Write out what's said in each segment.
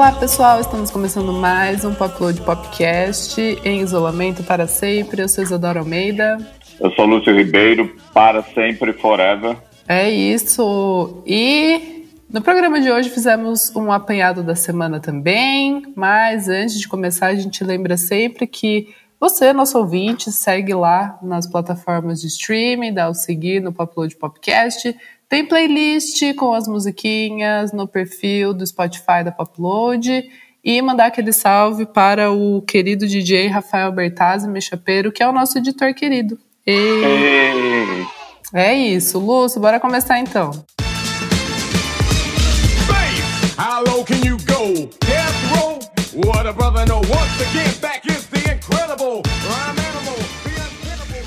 Olá pessoal, estamos começando mais um Popload Popcast em isolamento para sempre. Eu sou Isadora Almeida. Eu sou Lúcio Ribeiro, para sempre, forever. É isso. E no programa de hoje fizemos um apanhado da semana também, mas antes de começar a gente lembra sempre que você, nosso ouvinte, segue lá nas plataformas de streaming, dá o seguir no Popload Popcast. Tem playlist com as musiquinhas no perfil do Spotify da Popload. E mandar aquele salve para o querido DJ Rafael Bertazzi Mechapeiro, que é o nosso editor querido. E... É isso, Lúcio, bora começar então. What a brother know. Once again, back is the incredible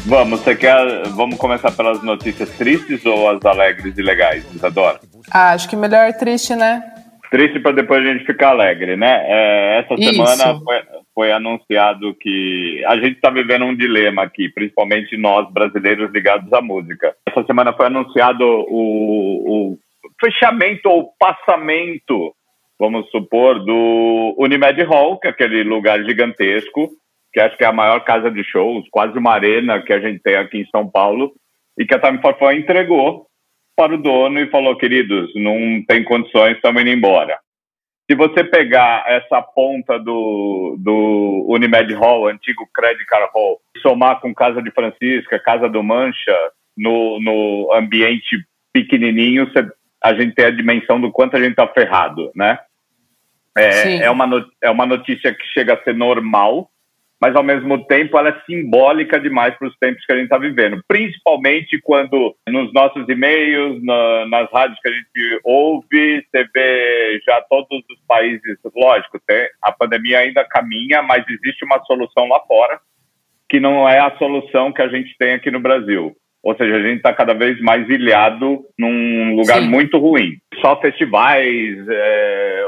Vamos, você quer. Vamos começar pelas notícias tristes ou as alegres e legais, Isadora? Ah, acho que melhor triste, né? Triste para depois a gente ficar alegre, né? É, essa Isso. semana foi, foi, anunciado que a gente está vivendo um dilema aqui, principalmente nós brasileiros ligados à música. Essa semana foi anunciado o, o fechamento ou passamento, vamos supor, do Unimed Hall, que é aquele lugar gigantesco que acho que é a maior casa de shows, quase uma arena que a gente tem aqui em São Paulo, e que a Time for Fun entregou para o dono e falou, queridos, não tem condições, estamos indo embora. Se você pegar essa ponta do, do Unimed Hall, antigo Credit Card Hall, somar com Casa de Francisca, Casa do Mancha, no, no ambiente pequenininho, a gente tem a dimensão do quanto a gente está ferrado, né? É, é, uma, é uma notícia que chega a ser normal, mas ao mesmo tempo ela é simbólica demais para os tempos que a gente está vivendo. Principalmente quando nos nossos e-mails, na, nas rádios que a gente ouve, você vê já todos os países, lógico, tem, a pandemia ainda caminha, mas existe uma solução lá fora que não é a solução que a gente tem aqui no Brasil. Ou seja, a gente está cada vez mais ilhado num lugar Sim. muito ruim. Só festivais, é,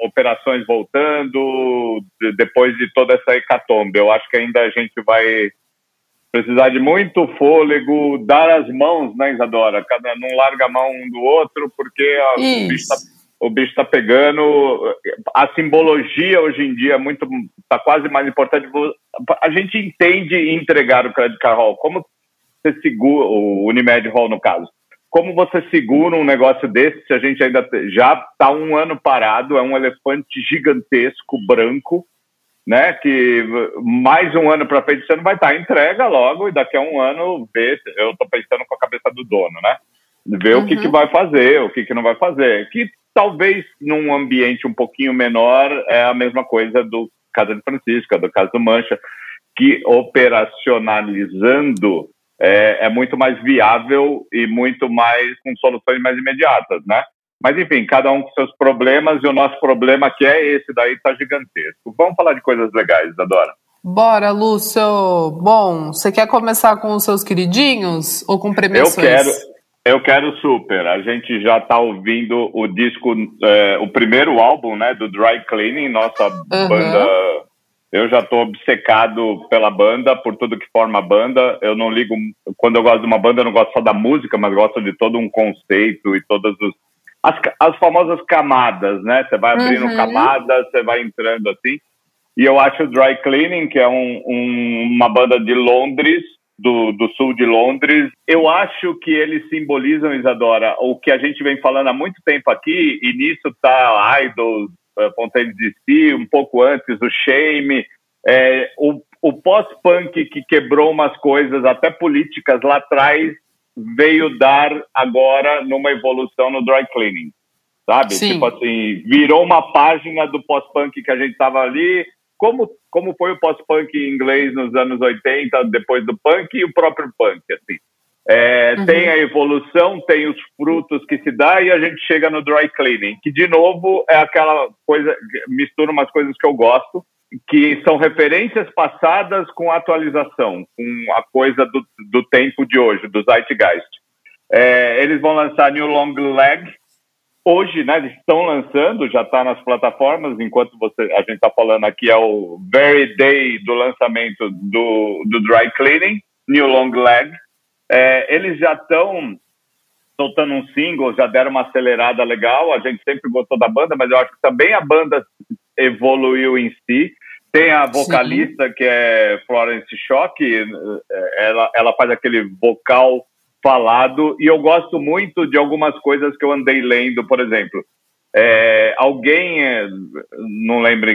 operações voltando, depois de toda essa hecatombe. Eu acho que ainda a gente vai precisar de muito fôlego, dar as mãos, né, Isadora? Cada não larga a mão um do outro, porque a, o bicho está tá pegando. A simbologia hoje em dia é muito está quase mais importante. A gente entende entregar o Credit Card Hall. Como você segura o Unimed Hall no caso? Como você segura um negócio desse se a gente ainda já está um ano parado, é um elefante gigantesco, branco, né? Que mais um ano para frente você não vai estar, tá, entrega logo e daqui a um ano vê, eu estou pensando com a cabeça do dono, né? Ver uhum. o que, que uhum. vai fazer, o que, que não vai fazer. Que talvez num ambiente um pouquinho menor é a mesma coisa do Casa de Francisca, do Casa do Mancha, que operacionalizando é, é, muito mais viável e muito mais com soluções mais imediatas, né? Mas enfim, cada um com seus problemas e o nosso problema que é esse daí está gigantesco. Vamos falar de coisas legais, Adora. Bora, Lúcio. Bom, você quer começar com os seus queridinhos ou com premiações? Eu quero, eu quero super. A gente já está ouvindo o disco, é, o primeiro álbum, né, do Dry Cleaning, nossa uhum. banda eu já estou obcecado pela banda, por tudo que forma a banda. Eu não ligo. Quando eu gosto de uma banda, eu não gosto só da música, mas gosto de todo um conceito e todas os, as, as famosas camadas, né? Você vai abrindo uhum. camadas, você vai entrando assim. E eu acho o Dry Cleaning, que é um, um, uma banda de Londres, do, do, sul de Londres. Eu acho que eles simbolizam, Isadora, o que a gente vem falando há muito tempo aqui, e nisso tá Idols, Fontaine DC, um pouco antes, o Shame, é, o, o pós-punk que quebrou umas coisas, até políticas lá atrás, veio dar agora numa evolução no dry cleaning, sabe? Sim. Tipo assim, virou uma página do pós-punk que a gente tava ali, como, como foi o pós-punk em inglês nos anos 80, depois do punk, e o próprio punk, assim. É, uhum. Tem a evolução, tem os frutos que se dá e a gente chega no dry cleaning, que de novo é aquela coisa, mistura umas coisas que eu gosto, que são referências passadas com atualização, com a coisa do, do tempo de hoje, do Zeitgeist. É, eles vão lançar New Long Leg hoje, né? Eles estão lançando, já está nas plataformas, enquanto você, a gente está falando aqui é o very day do lançamento do, do Dry Cleaning, New Long Leg. É, eles já estão soltando um single, já deram uma acelerada legal. A gente sempre gostou da banda, mas eu acho que também a banda evoluiu em si. Tem a vocalista Sim. que é Florence Shock, ela, ela faz aquele vocal falado e eu gosto muito de algumas coisas que eu andei lendo, por exemplo. É, alguém, é, não lembro,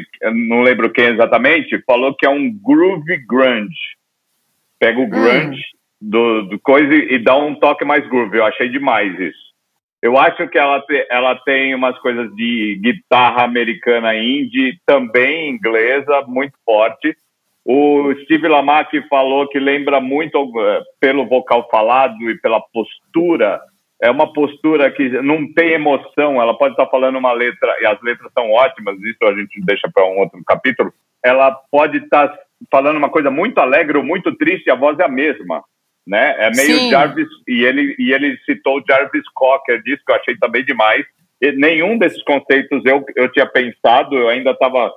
não lembro quem exatamente, falou que é um groove grunge. Pega o hum. grunge. Do, do, coisa e dá um toque mais groove. Eu achei demais isso. Eu acho que ela, te, ela tem umas coisas de guitarra americana indie, também inglesa, muito forte. O Steve Lamack falou que lembra muito, eh, pelo vocal falado e pela postura, é uma postura que não tem emoção. Ela pode estar falando uma letra, e as letras são ótimas, isso a gente deixa para um outro capítulo. Ela pode estar falando uma coisa muito alegre ou muito triste, e a voz é a mesma. Né? É meio Sim. Jarvis, e ele, e ele citou Jarvis Cocker, disso que eu achei também demais. E nenhum desses conceitos eu, eu tinha pensado, eu ainda estava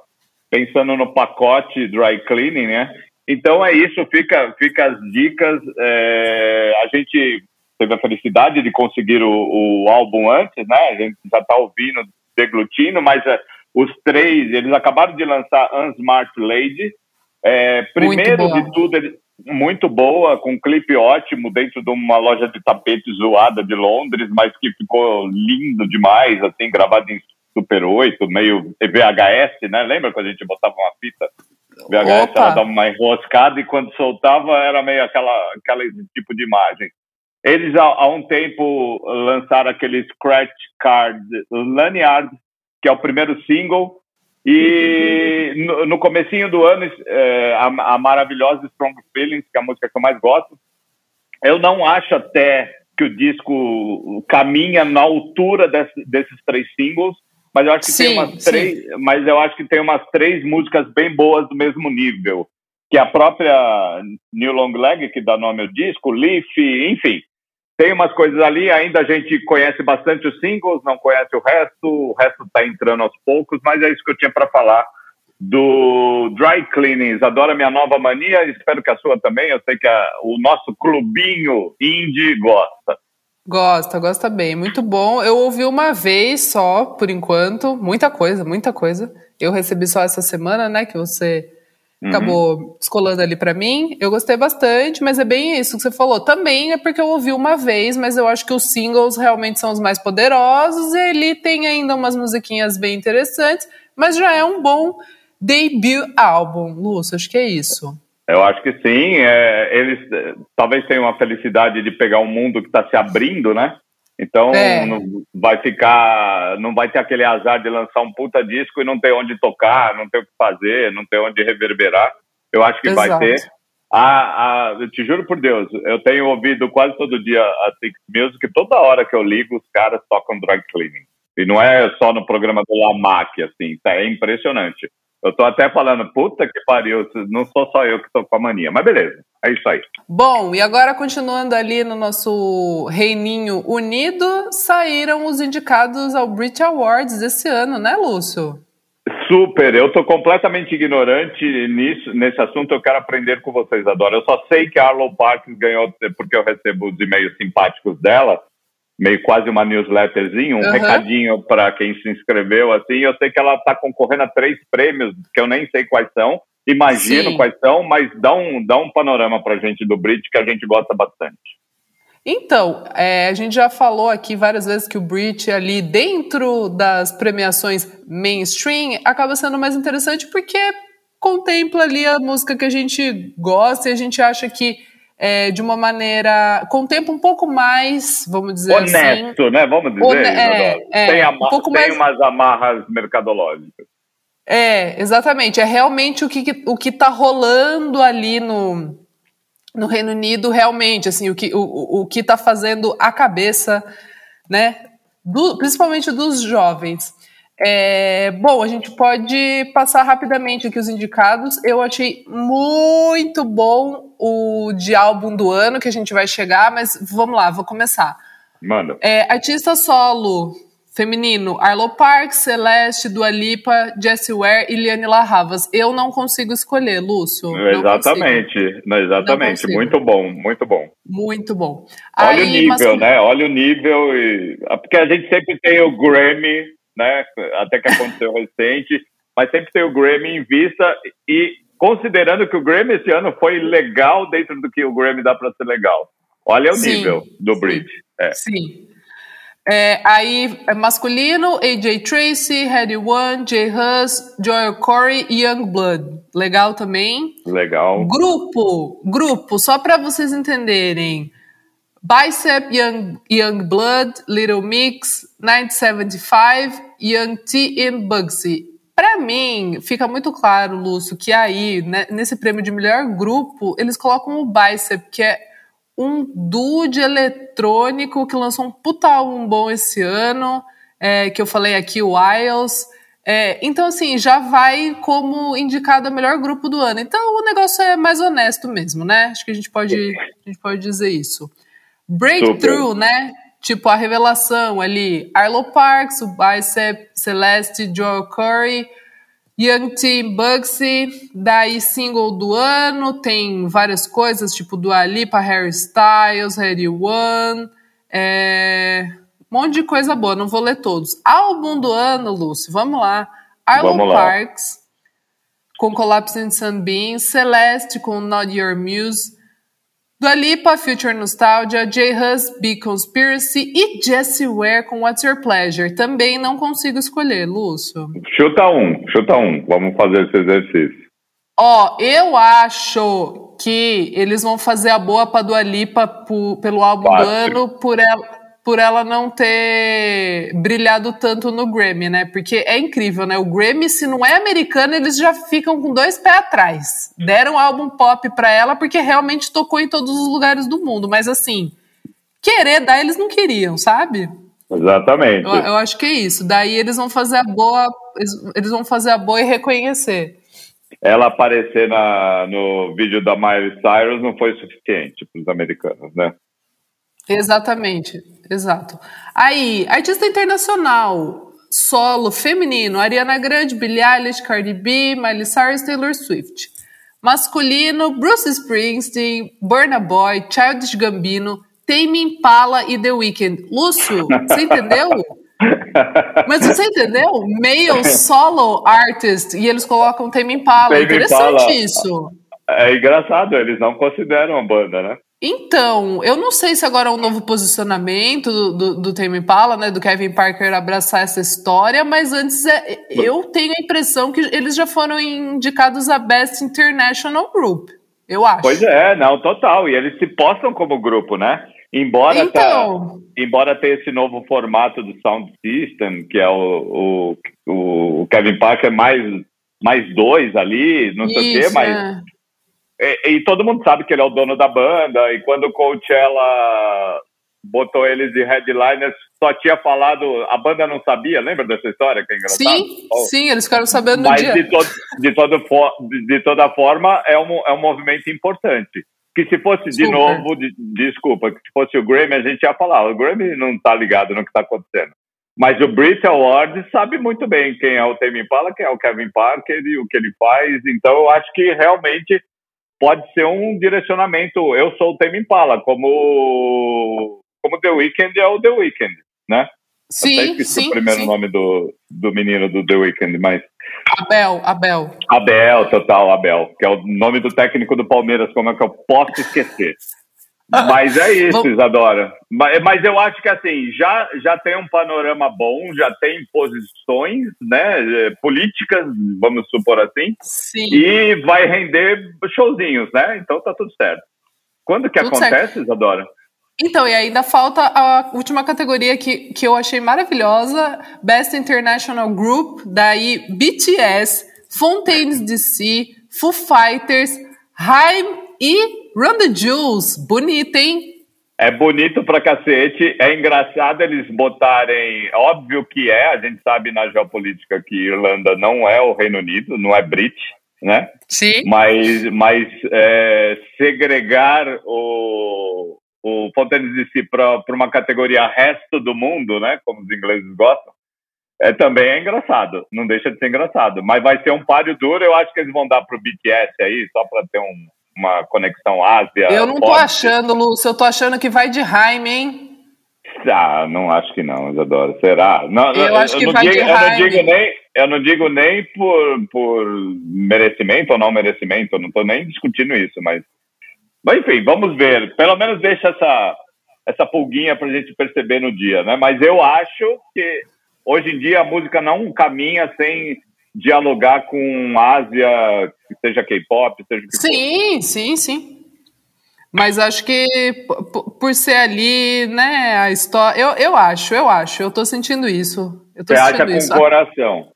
pensando no pacote dry cleaning, né? Então é isso, fica, fica as dicas. É, a gente teve a felicidade de conseguir o, o álbum antes, né? A gente já está ouvindo, deglutindo, mas é, os três, eles acabaram de lançar Unsmart Lady. É, primeiro de tudo, ele, muito boa, com um clipe ótimo dentro de uma loja de tapete zoada de Londres, mas que ficou lindo demais, assim, gravado em Super 8, meio VHS, né? Lembra quando a gente botava uma fita? VHS, Opa. ela dava uma enroscada e quando soltava era meio aquela, aquela tipo de imagem. Eles, há, há um tempo, lançaram aquele Scratch Card Lanyard, que é o primeiro single, e no, no comecinho do ano, é, a, a, maravilhosa Strong Feelings, que é a música que eu mais gosto, eu não acho até que o disco caminha na altura desse, desses três singles, mas eu acho que sim, tem umas três, mas eu acho que tem umas três músicas bem boas do mesmo nível, que a própria New Long Leg que dá nome ao disco, Leaf, enfim, tem umas coisas ali, ainda a gente conhece bastante os singles, não conhece o resto, o resto está entrando aos poucos, mas é isso que eu tinha para falar do Dry Cleanings. Adoro a minha nova mania, espero que a sua também. Eu sei que a, o nosso clubinho indie gosta. Gosta, gosta bem, muito bom. Eu ouvi uma vez só, por enquanto, muita coisa, muita coisa. Eu recebi só essa semana, né, que você Uhum. Acabou descolando ali para mim. Eu gostei bastante, mas é bem isso que você falou. Também é porque eu ouvi uma vez, mas eu acho que os singles realmente são os mais poderosos. E ele tem ainda umas musiquinhas bem interessantes, mas já é um bom debut álbum. Lúcio, acho que é isso. Eu acho que sim. É, eles é, talvez tenham a felicidade de pegar um mundo que está se abrindo, né? Então é. não vai ficar, não vai ter aquele azar de lançar um puta disco e não ter onde tocar, não ter o que fazer, não ter onde reverberar. Eu acho que Exato. vai ter. Ah, eu te juro por Deus, eu tenho ouvido quase todo dia a Six Music, toda hora que eu ligo, os caras tocam drug cleaning. E não é só no programa do Lamac, assim, tá, é impressionante. Eu tô até falando, puta que pariu, não sou só eu que tô com a mania, mas beleza, é isso aí. Bom, e agora continuando ali no nosso reininho unido, saíram os indicados ao Brit Awards esse ano, né, Lúcio? Super, eu tô completamente ignorante nisso, nesse assunto, eu quero aprender com vocês, Adora. Eu só sei que a Arlo Parks ganhou, porque eu recebo os e-mails simpáticos dela, meio quase uma newsletterzinha, um uhum. recadinho para quem se inscreveu, assim. Eu sei que ela está concorrendo a três prêmios, que eu nem sei quais são, imagino Sim. quais são, mas dá um, dá um panorama para a gente do Brit que a gente gosta bastante. Então, é, a gente já falou aqui várias vezes que o Brit ali dentro das premiações mainstream acaba sendo mais interessante porque contempla ali a música que a gente gosta e a gente acha que é, de uma maneira com tempo um pouco mais, vamos dizer Honesto, assim. Honesto, né? Vamos dizer. One é, é, tem, um pouco tem mais... umas amarras mercadológicas. É, exatamente. É realmente o que o que está rolando ali no, no Reino Unido, realmente, assim, o que o, o que está fazendo a cabeça, né? Do, principalmente dos jovens. É, bom, a gente pode passar rapidamente aqui os indicados. Eu achei muito bom o de álbum do ano que a gente vai chegar, mas vamos lá, vou começar. Manda. É, artista solo Feminino, Arlo Park, Celeste, Dua Lipa, Jessie Ware e Liane Larravas. Eu não consigo escolher, Lúcio. Exatamente, não exatamente. Muito bom, muito bom. Muito bom. Olha Aí, o nível, mas... né? Olha o nível. E... Porque a gente sempre tem o Grammy, né? Até que aconteceu recente, mas sempre tem o Grammy em vista e considerando que o Grammy esse ano foi legal dentro do que o Grammy dá para ser legal. Olha o sim, nível do Brit. É. Sim. É, aí é masculino, AJ Tracy, Harry One, Jay Huss, Joel Corey e Youngblood. Legal também. Legal. Grupo, grupo, só para vocês entenderem. Bicep, Young, Youngblood, Little Mix, 975, Young T e Bugsy. Para mim, fica muito claro, Lúcio, que aí, né, nesse prêmio de melhor grupo, eles colocam o Bicep, que é um dude eletrônico que lançou um puta álbum bom esse ano, é, que eu falei aqui, o Wiles. É, então, assim, já vai como indicado a melhor grupo do ano. Então, o negócio é mais honesto mesmo, né? Acho que a gente pode, a gente pode dizer isso. Breakthrough, né? Tipo, a revelação ali. Arlo Parks, o Bicep, Celeste, Joel Curry, Young Team Bugsy, daí single do ano, tem várias coisas, tipo do Alipa, Harry Styles, Harry One, é... um monte de coisa boa, não vou ler todos. Álbum do ano, Lúcio, vamos lá. Arlo Parks, com Collapse in Sunbeam, Celeste com Not Your Muse, Dua Lipa, Future Nostalgia, J. Hus, Big Conspiracy e Jessie Ware com What's Your Pleasure. Também não consigo escolher, Lúcio. Chuta um, chuta um. Vamos fazer esse exercício. Ó, eu acho que eles vão fazer a boa pra Dua Lipa pelo álbum do ano por ela por ela não ter brilhado tanto no Grammy, né? Porque é incrível, né? O Grammy, se não é americano, eles já ficam com dois pés atrás. Deram um álbum pop para ela porque realmente tocou em todos os lugares do mundo, mas assim, querer dar eles não queriam, sabe? Exatamente. Eu, eu acho que é isso. Daí eles vão fazer a boa, eles vão fazer a boa e reconhecer ela aparecer na, no vídeo da Miley Cyrus não foi suficiente para os americanos, né? Exatamente, exato. Aí, artista internacional, solo, feminino, Ariana Grande, Billie Eilish, Cardi B, Miley Cyrus, Taylor Swift. Masculino, Bruce Springsteen, Burna Boy, Childish Gambino, Tame Impala e The Weeknd. Lúcio, você entendeu? Mas você entendeu? Male solo artist e eles colocam Tame Impala. Tame Interessante Impala. isso. É engraçado, eles não consideram a banda, né? Então, eu não sei se agora é um novo posicionamento do, do, do Tame Impala, né, do Kevin Parker abraçar essa história, mas antes é, eu tenho a impressão que eles já foram indicados a Best International Group, eu acho. Pois é, não, total, e eles se postam como grupo, né? Embora, então... tá, embora tenha esse novo formato do Sound System, que é o, o, o Kevin Parker mais, mais dois ali, não Isso, sei o quê, mas... É e, e, todo mundo sabe que ele é o dono da banda, e quando o Coachella botou eles de headliners, só tinha falado, a banda não sabia, lembra dessa história que é engraçado? Sim, oh. sim, eles ficaram sabendo no Mas dia. De, de, todo, de toda forma, é um, é um movimento importante. Que se fosse de novo, de, desculpa, que se fosse o Grammy, a gente ia falar, o Grammy não está ligado no que está acontecendo. Mas o Brit Awards sabe muito bem quem é o Tame Impala, quem é o Kevin Parker e o que ele faz. Então, eu acho que realmente pode ser um direcionamento. Eu sou o Tame Impala, como, como The Weeknd é o The Weeknd, né? Sim, sim. o primeiro sim. nome do, do menino do The Weeknd, mas. Abel, Abel. Abel, total, Abel, que é o nome do técnico do Palmeiras, como é que eu posso esquecer? Mas é isso, Isadora. Mas, mas eu acho que assim, já, já tem um panorama bom, já tem posições né, eh, políticas, vamos supor assim, Sim. e vai render showzinhos, né? Então tá tudo certo. Quando que tudo acontece, certo. Isadora? Então, e ainda falta a última categoria que, que eu achei maravilhosa, Best International Group, daí BTS, Fontaines DC, Foo Fighters, Haim e Run the Jewels, bonito, hein? É bonito pra cacete, é engraçado eles botarem, óbvio que é, a gente sabe na geopolítica que Irlanda não é o Reino Unido, não é Brit, né? Sim. Mas, mas é, segregar o, o Fontaines DC para uma categoria resto do mundo, né? Como os ingleses gostam, é, também é engraçado. Não deixa de ser engraçado. Mas vai ser um páreo duro. Eu acho que eles vão dar para o BTS aí, só para ter um, uma conexão Ásia. Eu não tô achando, Lúcio. Eu tô achando que vai de Jaime, hein? Ah, não acho que não, Isadora. Será? Não, eu acho eu que vai digo, de eu não digo nem Eu não digo nem por, por merecimento ou não merecimento. Eu não estou nem discutindo isso, mas... Mas enfim, vamos ver. Pelo menos deixa essa, essa pulguinha para a gente perceber no dia, né? Mas eu acho que hoje em dia a música não caminha sem dialogar com Ásia, seja K-pop, seja Sim, sim, sim. Mas acho que por ser ali, né, a história. Eu, eu acho, eu acho, eu tô sentindo isso. Eu tô Você acha com isso. coração?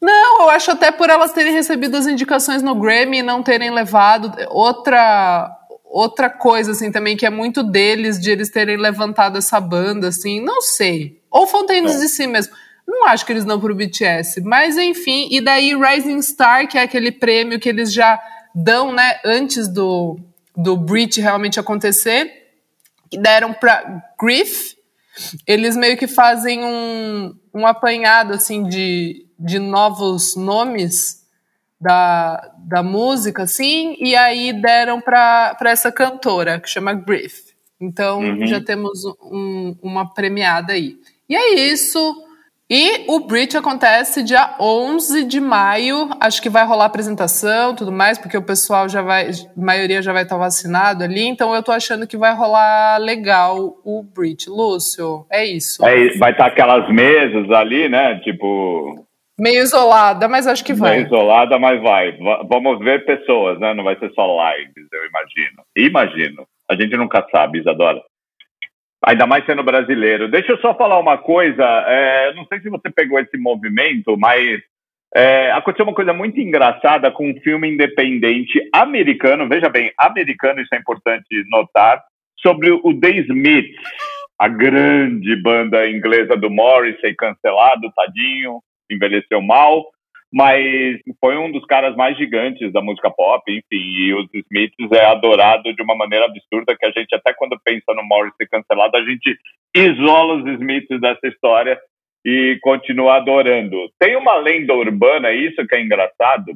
Não, eu acho até por elas terem recebido as indicações no Grammy e não terem levado outra outra coisa assim também que é muito deles de eles terem levantado essa banda assim, não sei. Ou Fontaines de si mesmo. Não acho que eles não pro BTS, mas enfim, e daí Rising Star, que é aquele prêmio que eles já dão, né, antes do do Brit realmente acontecer, deram para Griff. Eles meio que fazem um, um apanhado assim de, de novos nomes da, da música, assim, e aí deram para essa cantora que chama Griff. Então uhum. já temos um, uma premiada aí. E é isso. E o Brit acontece dia 11 de maio. Acho que vai rolar apresentação, tudo mais, porque o pessoal já vai, a maioria já vai estar vacinado ali. Então eu tô achando que vai rolar legal o Brit. Lúcio, é isso. É, vai estar aquelas mesas ali, né? Tipo. Meio isolada, mas acho que vai. Meio isolada, mas vai. Vamos ver pessoas, né? Não vai ser só lives, eu imagino. Imagino. A gente nunca sabe, Isadora. Ainda mais sendo brasileiro. Deixa eu só falar uma coisa. É, não sei se você pegou esse movimento, mas é, aconteceu uma coisa muito engraçada com um filme independente americano. Veja bem, americano, isso é importante notar, sobre o The Smiths, a grande banda inglesa do Morrissey, cancelado, tadinho, envelheceu mal mas foi um dos caras mais gigantes da música pop, enfim, e os Smiths é adorado de uma maneira absurda que a gente, até quando pensa no Morrissey cancelado, a gente isola os Smiths dessa história e continua adorando. Tem uma lenda urbana, isso que é engraçado.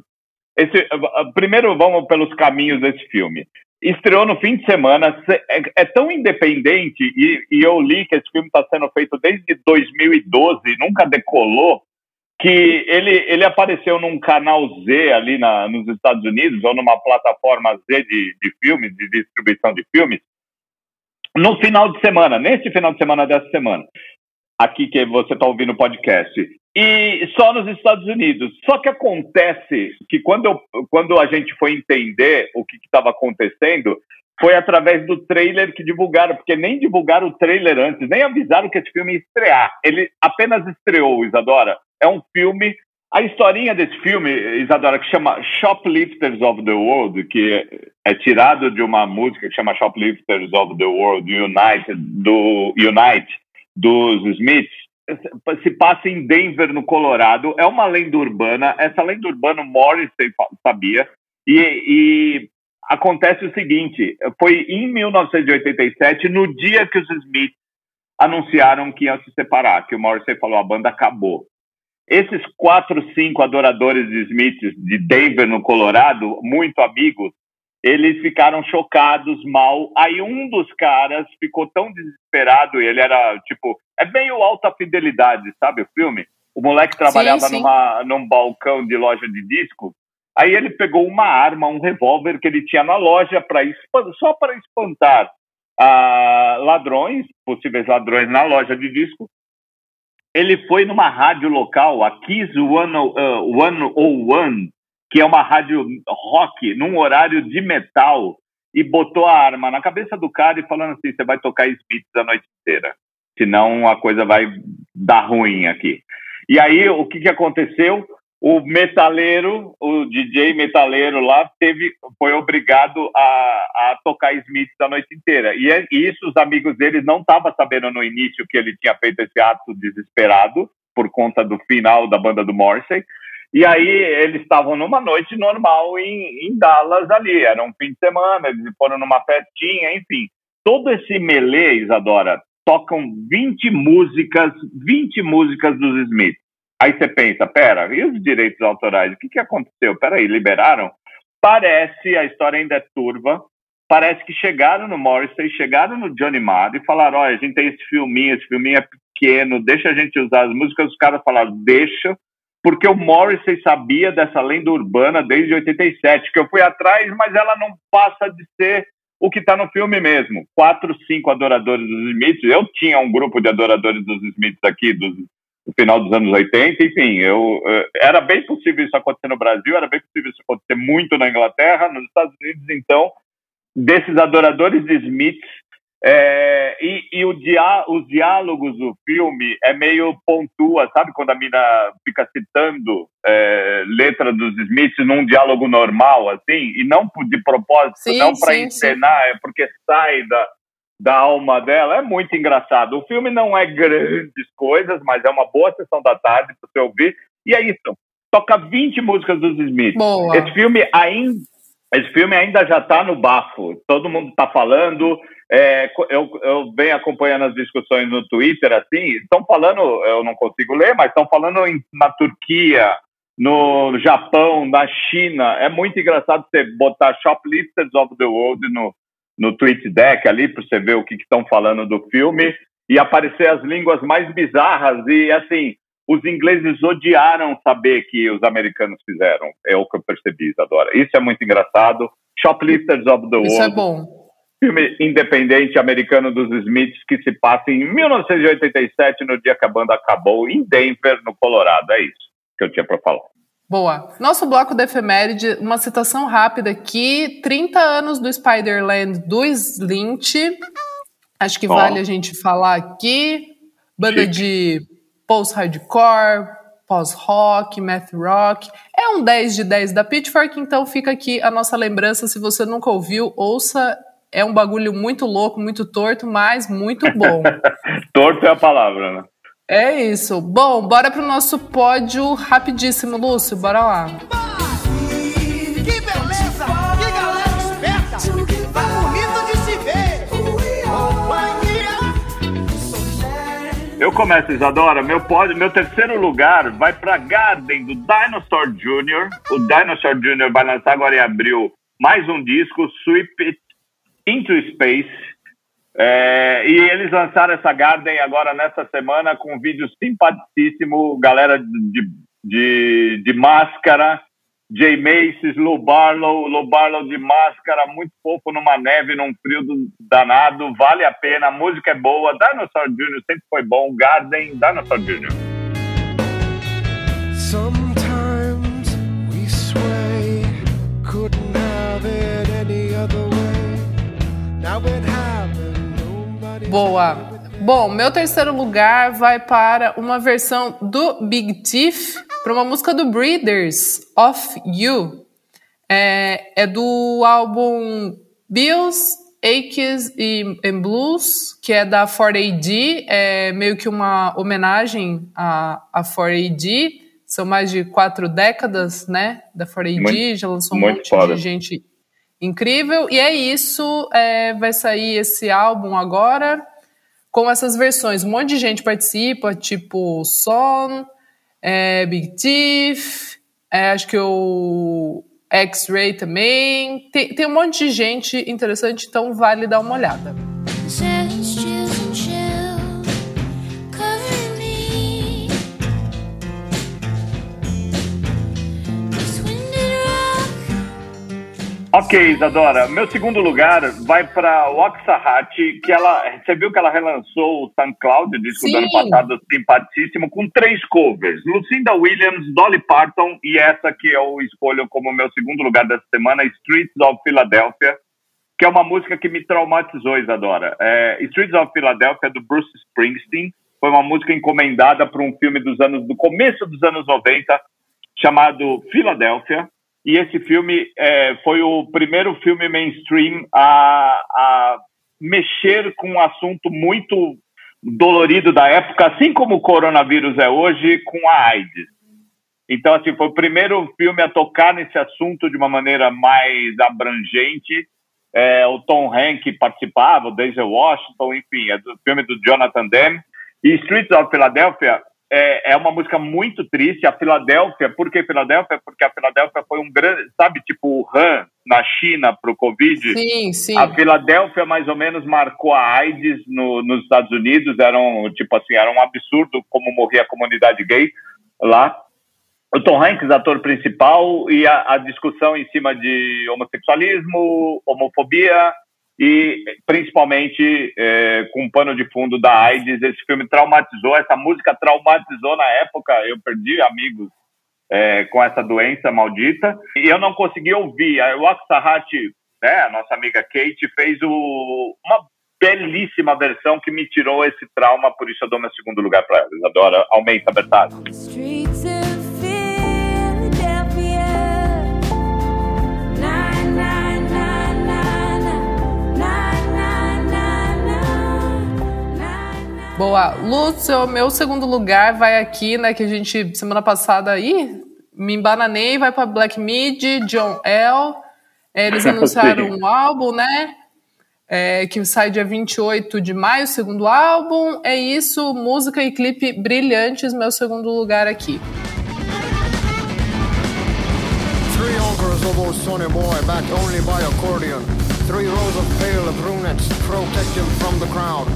Esse, primeiro, vamos pelos caminhos desse filme. Estreou no fim de semana, é, é tão independente, e, e eu li que esse filme está sendo feito desde 2012, nunca decolou, que ele, ele apareceu num canal Z ali na, nos Estados Unidos, ou numa plataforma Z de, de filmes, de distribuição de filmes, no final de semana, nesse final de semana dessa semana, aqui que você está ouvindo o podcast, e só nos Estados Unidos. Só que acontece que quando, eu, quando a gente foi entender o que estava acontecendo, foi através do trailer que divulgaram, porque nem divulgaram o trailer antes, nem avisaram que esse filme ia estrear. Ele apenas estreou, Isadora, é um filme. A historinha desse filme, Isadora, que chama Shoplifters of the World, que é tirado de uma música que chama Shoplifters of the World United, do Unite, dos Smiths, se passa em Denver, no Colorado. É uma lenda urbana. Essa lenda urbana, Morrissey sabia. E, e acontece o seguinte: foi em 1987, no dia que os Smiths anunciaram que iam se separar, que o Morrissey falou: a banda acabou. Esses quatro, cinco adoradores de Smith de Denver, no Colorado, muito amigos, eles ficaram chocados, mal. Aí um dos caras ficou tão desesperado, e ele era, tipo, é meio alta fidelidade, sabe o filme? O moleque trabalhava sim, sim. Numa, num balcão de loja de disco. Aí ele pegou uma arma, um revólver que ele tinha na loja, pra, só para espantar ah, ladrões, possíveis ladrões na loja de disco, ele foi numa rádio local, a Kiss 101, que é uma rádio rock, num horário de metal, e botou a arma na cabeça do cara e falando assim: você vai tocar Smith a noite inteira, senão a coisa vai dar ruim aqui. E aí, o que, que aconteceu? O metaleiro, o DJ metaleiro lá, teve, foi obrigado a, a tocar Smith a noite inteira. E, é, e isso os amigos dele não estavam sabendo no início que ele tinha feito esse ato desesperado por conta do final da banda do Morrissey. E aí eles estavam numa noite normal em, em Dallas ali, era um fim de semana, eles foram numa festinha, enfim. todo esse melê, Isadora, tocam 20 músicas, 20 músicas dos Smiths. Aí você pensa, pera, e os direitos autorais? O que, que aconteceu? Peraí, liberaram? Parece, a história ainda é turva, parece que chegaram no Morrissey, chegaram no Johnny Marr e falaram, olha, a gente tem esse filminho, esse filminho é pequeno, deixa a gente usar as músicas. Os caras falaram, deixa, porque o Morrissey sabia dessa lenda urbana desde 87, que eu fui atrás, mas ela não passa de ser o que está no filme mesmo. Quatro, cinco adoradores dos Smiths. Eu tinha um grupo de adoradores dos Smiths aqui, dos, no final dos anos 80. Enfim, eu, eh, era bem possível isso acontecer no Brasil, era bem possível isso acontecer muito na Inglaterra, nos Estados Unidos. Então, desses adoradores de Smiths, é, e, e diá os diálogos do filme é meio pontua, sabe? Quando a mina fica citando é, letra dos Smiths num diálogo normal, assim, e não de propósito, sim, não para encenar, é porque sai da, da alma dela. É muito engraçado. O filme não é grandes coisas, mas é uma boa sessão da tarde para você ouvir. E é isso. Toca 20 músicas dos Smiths. Boa. Esse filme ainda. Esse filme ainda já está no bafo. Todo mundo está falando. É, eu, eu venho acompanhando as discussões no Twitter, assim, estão falando, eu não consigo ler, mas estão falando em, na Turquia, no Japão, na China. É muito engraçado você botar Shoplifters of the World no, no tweet deck ali, para você ver o que estão falando do filme, e aparecer as línguas mais bizarras. E, assim, os ingleses odiaram saber que os americanos fizeram. É o que eu percebi, Isadora. Isso é muito engraçado. Shoplifters of the World. Isso é bom filme independente americano dos Smiths que se passa em 1987, no dia que a banda acabou, em Denver, no Colorado. É isso que eu tinha para falar. Boa. Nosso bloco de efeméride, uma citação rápida aqui: 30 anos do Spider-Land do Slint. Acho que oh. vale a gente falar aqui. Banda Chique. de post-hardcore, pós-rock, math rock. É um 10 de 10 da Pitchfork, então fica aqui a nossa lembrança. Se você nunca ouviu, ouça é um bagulho muito louco, muito torto, mas muito bom. torto é a palavra, né? É isso. Bom, bora pro nosso pódio rapidíssimo, Lúcio. Bora lá. Que beleza! Que galera esperta! Tá bonito de se ver! Eu começo, Isadora. Meu, pódio, meu terceiro lugar vai para Garden, do Dinosaur Jr. O Dinosaur Jr. vai lançar agora em abril mais um disco, Sweep It Into Space. É, e eles lançaram essa Garden agora nessa semana com um vídeo simpaticíssimo, galera de, de, de máscara, Jay Macy's, Lou Barlow, Lou Barlow de máscara, muito fofo numa neve, num frio danado, vale a pena, a música é boa, Dinosaur Jr. sempre foi bom, Garden, Dinosaur Jr. Sometimes we sway, couldn't have it any other way. Boa. Bom, meu terceiro lugar vai para uma versão do Big Thief para uma música do Breeders, Of You. É, é do álbum Bills, Aches e and Blues, que é da 4AD, é meio que uma homenagem à, à 4AD. São mais de quatro décadas, né, da 4AD, muito, já lançou um monte foda. de gente incrível. E é isso, é, vai sair esse álbum agora com essas versões. Um monte de gente participa, tipo Son, é, Big Thief, é, acho que o X-Ray também. Tem, tem um monte de gente interessante, então vale dar uma olhada. Ok, Isadora. Meu segundo lugar vai para Waxahachie, que ela. Você viu que ela relançou o Sun Cloud, o disco Sim. do ano passado, simpaticíssimo, com três covers: Lucinda Williams, Dolly Parton e essa que eu escolho como meu segundo lugar dessa semana, Streets of Philadelphia, que é uma música que me traumatizou, Isadora. É, Streets of Philadelphia, do Bruce Springsteen, foi uma música encomendada para um filme dos anos do começo dos anos 90, chamado Philadelphia e esse filme é, foi o primeiro filme mainstream a, a mexer com um assunto muito dolorido da época, assim como o coronavírus é hoje, com a AIDS. Então, assim, foi o primeiro filme a tocar nesse assunto de uma maneira mais abrangente é, o Tom Hanks participava, o Denzel Washington, enfim, é do filme do Jonathan Demme. E Streets of Philadelphia é, é uma música muito triste. A Filadélfia, por que Filadélfia? Porque a Filadélfia foi um grande, sabe, tipo o Han na China para o Covid. Sim, sim. A Filadélfia mais ou menos marcou a AIDS no, nos Estados Unidos. Era um, tipo assim, era um absurdo como morria a comunidade gay lá. O Tom Hanks, ator principal, e a, a discussão em cima de homossexualismo, homofobia, e principalmente é, com um pano de fundo da AIDS. Esse filme traumatizou, essa música traumatizou na época. Eu perdi amigos é, com essa doença maldita e eu não consegui ouvir. A Waxahati, né, a nossa amiga Kate, fez o, uma belíssima versão que me tirou esse trauma, por isso eu dou meu segundo lugar para ela. Adora, aumenta, Bertazzi. Boa. Lúcio, meu segundo lugar vai aqui, né, que a gente, semana passada, aí me embananei, vai para Black Mid, John L. É, eles anunciaram um álbum, né, é, que sai dia 28 de maio, segundo álbum. É isso, música e clipe brilhantes, meu segundo lugar aqui. Three of old Sonny Boy, backed only by accordion. Three rows of pale brunettes protect him from the crowd.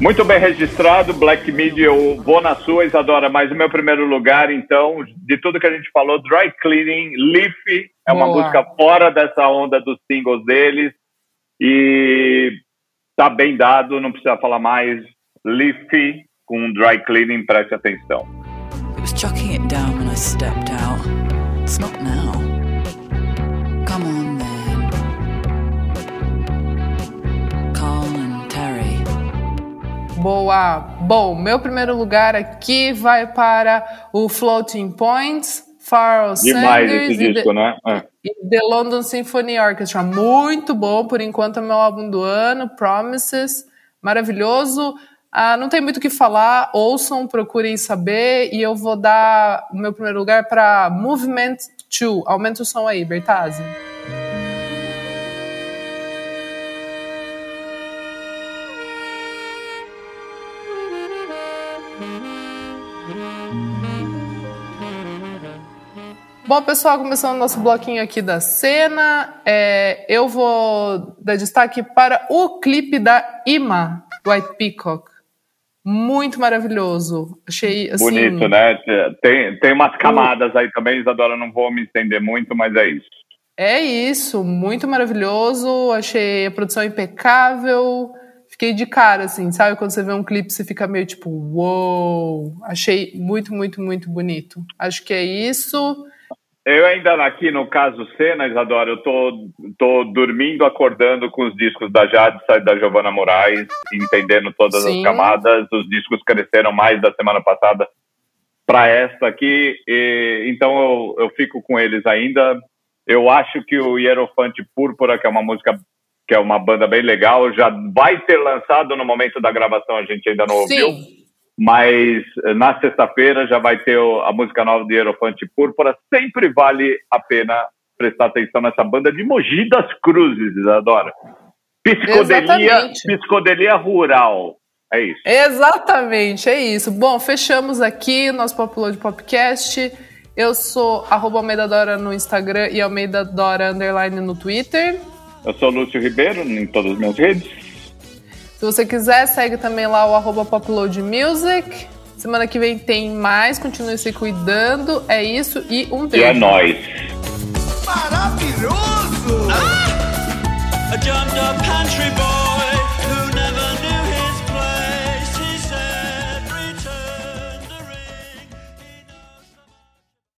Muito bem registrado, Black Media, eu vou na sua, Isadora, mas o meu primeiro lugar, então, de tudo que a gente falou, Dry Cleaning, Leaf, é uma Boa. música fora dessa onda dos singles deles, e tá bem dado, não precisa falar mais, Leaf com Dry Cleaning, preste atenção. It was chucking it down when I stepped out. It's not now. Boa! Bom, meu primeiro lugar aqui vai para o Floating Points, Pharoah Demais Sanders esse disco, e, né? É. e The London Symphony Orchestra. Muito bom, por enquanto é meu álbum do ano, Promises, maravilhoso. Ah, não tem muito o que falar, ouçam, procurem saber, e eu vou dar o meu primeiro lugar para Movement 2. Aumenta o som aí, Bertazzi. Bom, pessoal, começando o nosso bloquinho aqui da cena, é, eu vou dar destaque para o clipe da Ima, White Peacock. Muito maravilhoso. Achei assim. Bonito, né? Tem, tem umas camadas aí também, Isadora, não vou me estender muito, mas é isso. É isso, muito maravilhoso. Achei a produção impecável. Fiquei de cara, assim, sabe? Quando você vê um clipe, você fica meio tipo, uou! Wow! Achei muito, muito, muito bonito. Acho que é isso. Eu ainda aqui no caso Cena, Isadora, eu tô, tô dormindo, acordando com os discos da Jade e da Giovanna Moraes, entendendo todas Sim. as camadas. Os discos cresceram mais da semana passada para esta aqui, e, então eu, eu fico com eles ainda. Eu acho que o Hierofante Púrpura, que é uma música que é uma banda bem legal, já vai ser lançado no momento da gravação, a gente ainda não ouviu. Sim mas eh, na sexta-feira já vai ter a música nova de Hierofante Púrpura. Sempre vale a pena prestar atenção nessa banda de Mogi das Cruzes, Isadora. Psicodelia, psicodelia rural. É isso. Exatamente, é isso. Bom, fechamos aqui nosso Populou de Popcast. Eu sou arroba Almeida Dora no Instagram e Almeida Dora Underline no Twitter. Eu sou Lúcio Ribeiro em todas as minhas redes. Se você quiser, segue também lá o arroba poploadmusic. Semana que vem tem mais, continue se cuidando. É isso e um beijo. E é nóis. Maravilhoso! Ah!